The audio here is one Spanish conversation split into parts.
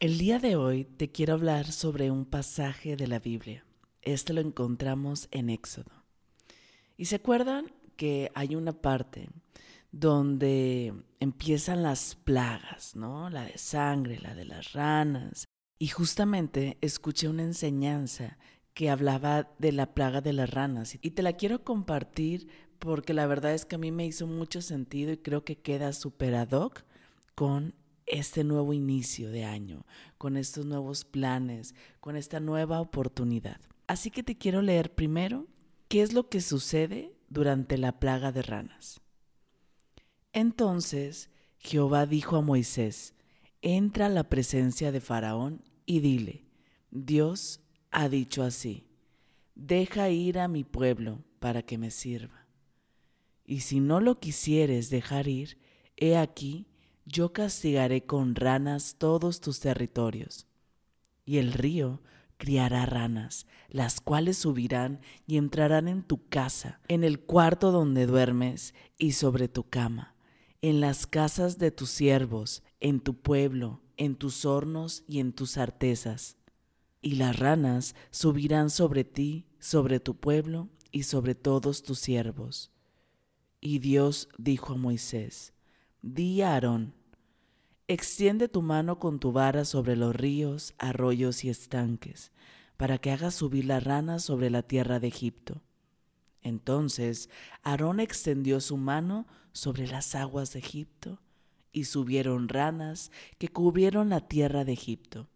El día de hoy te quiero hablar sobre un pasaje de la Biblia. Este lo encontramos en Éxodo. Y se acuerdan que hay una parte donde empiezan las plagas, ¿no? La de sangre, la de las ranas. Y justamente escuché una enseñanza que hablaba de la plaga de las ranas. Y te la quiero compartir porque la verdad es que a mí me hizo mucho sentido y creo que queda super ad hoc con este nuevo inicio de año, con estos nuevos planes, con esta nueva oportunidad. Así que te quiero leer primero qué es lo que sucede durante la plaga de ranas. Entonces Jehová dijo a Moisés, entra a la presencia de Faraón y dile, Dios ha dicho así, deja ir a mi pueblo para que me sirva. Y si no lo quisieres dejar ir, he aquí, yo castigaré con ranas todos tus territorios. Y el río criará ranas, las cuales subirán y entrarán en tu casa, en el cuarto donde duermes y sobre tu cama, en las casas de tus siervos, en tu pueblo, en tus hornos y en tus artesas. Y las ranas subirán sobre ti, sobre tu pueblo y sobre todos tus siervos. Y Dios dijo a Moisés, Di a Aarón, extiende tu mano con tu vara sobre los ríos, arroyos y estanques, para que hagas subir las ranas sobre la tierra de Egipto. Entonces Aarón extendió su mano sobre las aguas de Egipto, y subieron ranas que cubrieron la tierra de Egipto.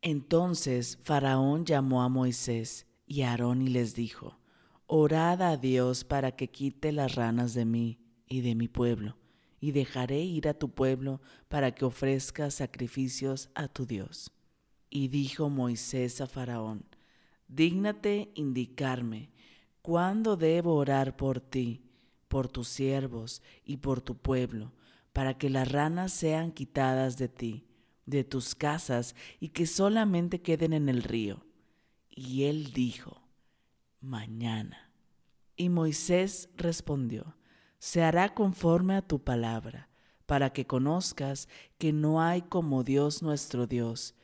Entonces Faraón llamó a Moisés y a Aarón y les dijo, Orad a Dios para que quite las ranas de mí y de mi pueblo y dejaré ir a tu pueblo para que ofrezcas sacrificios a tu Dios. Y dijo Moisés a Faraón, Dígnate indicarme cuándo debo orar por ti, por tus siervos y por tu pueblo, para que las ranas sean quitadas de ti, de tus casas, y que solamente queden en el río. Y él dijo, Mañana. Y Moisés respondió, se hará conforme a tu palabra, para que conozcas que no hay como Dios nuestro Dios,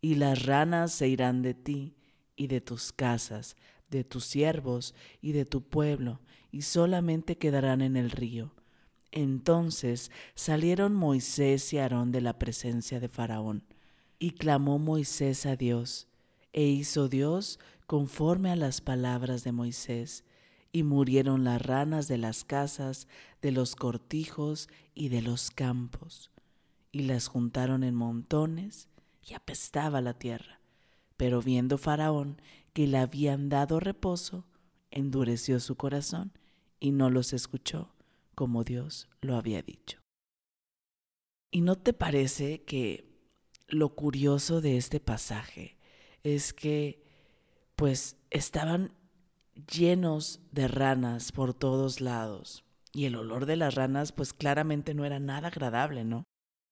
y las ranas se irán de ti y de tus casas, de tus siervos y de tu pueblo, y solamente quedarán en el río. Entonces salieron Moisés y Aarón de la presencia de Faraón, y clamó Moisés a Dios, e hizo Dios conforme a las palabras de Moisés, y murieron las ranas de las casas, de los cortijos y de los campos, y las juntaron en montones, y apestaba la tierra. Pero viendo Faraón que le habían dado reposo, endureció su corazón y no los escuchó, como Dios lo había dicho. ¿Y no te parece que lo curioso de este pasaje es que pues estaban llenos de ranas por todos lados. Y el olor de las ranas pues claramente no era nada agradable, ¿no?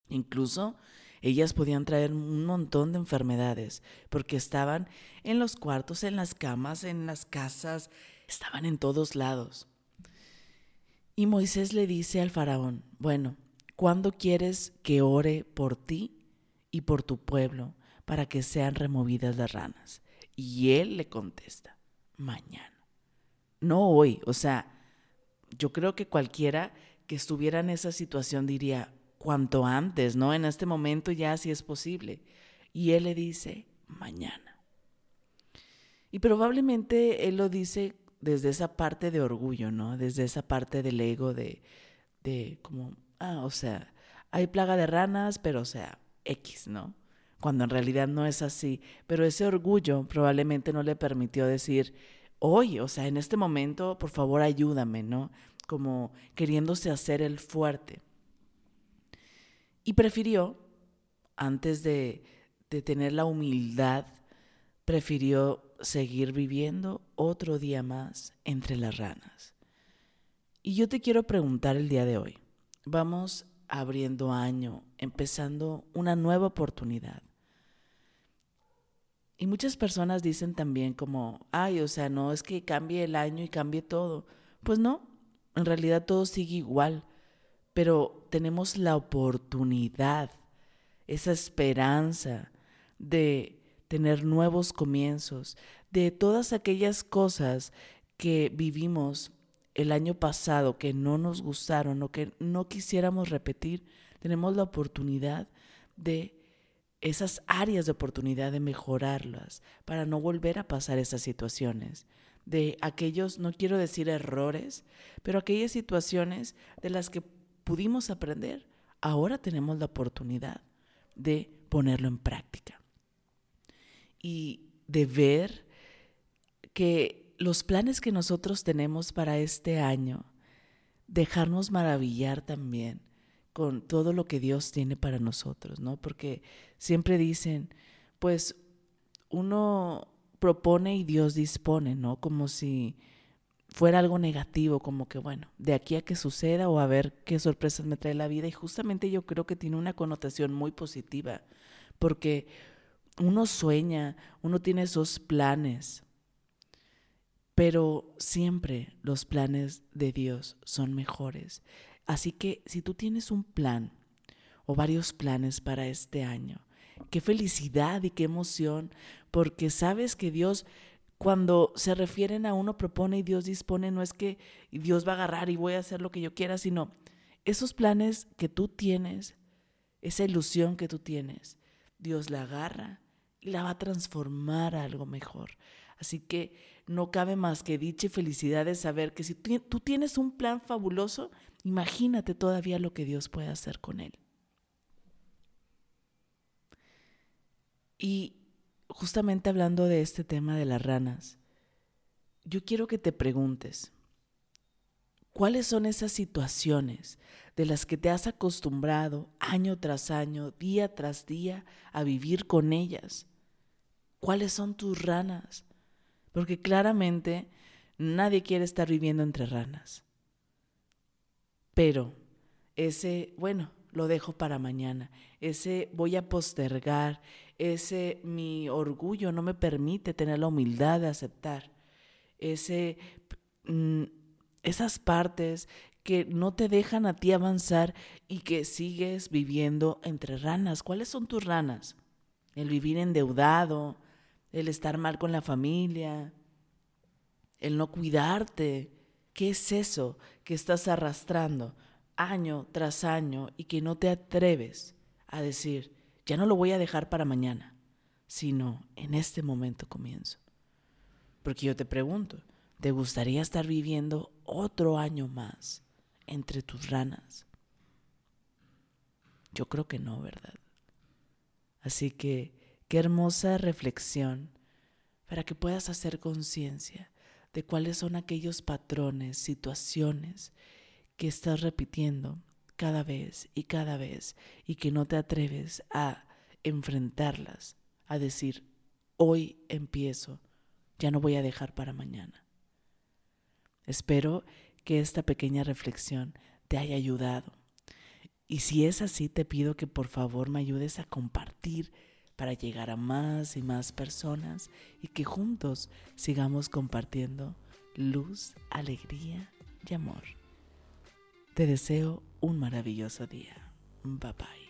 Incluso ellas podían traer un montón de enfermedades porque estaban en los cuartos, en las camas, en las casas, estaban en todos lados. Y Moisés le dice al faraón, bueno, ¿cuándo quieres que ore por ti y por tu pueblo para que sean removidas las ranas? Y él le contesta, mañana no hoy. O sea, yo creo que cualquiera que estuviera en esa situación diría, cuanto antes, ¿no? En este momento ya si es posible. Y él le dice, mañana. Y probablemente él lo dice desde esa parte de orgullo, ¿no? Desde esa parte del ego de, de como, ah, o sea, hay plaga de ranas, pero o sea, X, ¿no? Cuando en realidad no es así. Pero ese orgullo probablemente no le permitió decir, hoy, o sea, en este momento, por favor ayúdame, ¿no? Como queriéndose hacer el fuerte. Y prefirió, antes de, de tener la humildad, prefirió seguir viviendo otro día más entre las ranas. Y yo te quiero preguntar el día de hoy, vamos abriendo año, empezando una nueva oportunidad. Y muchas personas dicen también como, ay, o sea, no es que cambie el año y cambie todo. Pues no, en realidad todo sigue igual, pero tenemos la oportunidad, esa esperanza de tener nuevos comienzos, de todas aquellas cosas que vivimos el año pasado que no nos gustaron o que no quisiéramos repetir, tenemos la oportunidad de esas áreas de oportunidad de mejorarlas para no volver a pasar esas situaciones, de aquellos, no quiero decir errores, pero aquellas situaciones de las que pudimos aprender, ahora tenemos la oportunidad de ponerlo en práctica. Y de ver que los planes que nosotros tenemos para este año, dejarnos maravillar también con todo lo que Dios tiene para nosotros, ¿no? Porque siempre dicen, pues uno propone y Dios dispone, ¿no? Como si fuera algo negativo, como que bueno, de aquí a que suceda o a ver qué sorpresas me trae la vida. Y justamente yo creo que tiene una connotación muy positiva, porque uno sueña, uno tiene esos planes, pero siempre los planes de Dios son mejores. Así que si tú tienes un plan o varios planes para este año, qué felicidad y qué emoción, porque sabes que Dios cuando se refieren a uno propone y Dios dispone, no es que Dios va a agarrar y voy a hacer lo que yo quiera, sino esos planes que tú tienes, esa ilusión que tú tienes, Dios la agarra y la va a transformar a algo mejor. Así que no cabe más que dicha y felicidad de saber que si tú tienes un plan fabuloso, imagínate todavía lo que Dios puede hacer con él. Y justamente hablando de este tema de las ranas, yo quiero que te preguntes, ¿cuáles son esas situaciones de las que te has acostumbrado año tras año, día tras día, a vivir con ellas? ¿Cuáles son tus ranas? Porque claramente nadie quiere estar viviendo entre ranas. Pero ese, bueno, lo dejo para mañana. Ese voy a postergar, ese mi orgullo no me permite tener la humildad de aceptar. Ese mm, esas partes que no te dejan a ti avanzar y que sigues viviendo entre ranas. ¿Cuáles son tus ranas? El vivir endeudado, el estar mal con la familia, el no cuidarte. ¿Qué es eso que estás arrastrando? año tras año y que no te atreves a decir, ya no lo voy a dejar para mañana, sino en este momento comienzo. Porque yo te pregunto, ¿te gustaría estar viviendo otro año más entre tus ranas? Yo creo que no, ¿verdad? Así que qué hermosa reflexión para que puedas hacer conciencia de cuáles son aquellos patrones, situaciones que estás repitiendo cada vez y cada vez y que no te atreves a enfrentarlas, a decir, hoy empiezo, ya no voy a dejar para mañana. Espero que esta pequeña reflexión te haya ayudado. Y si es así, te pido que por favor me ayudes a compartir para llegar a más y más personas y que juntos sigamos compartiendo luz, alegría y amor. Te deseo un maravilloso día. Bye bye.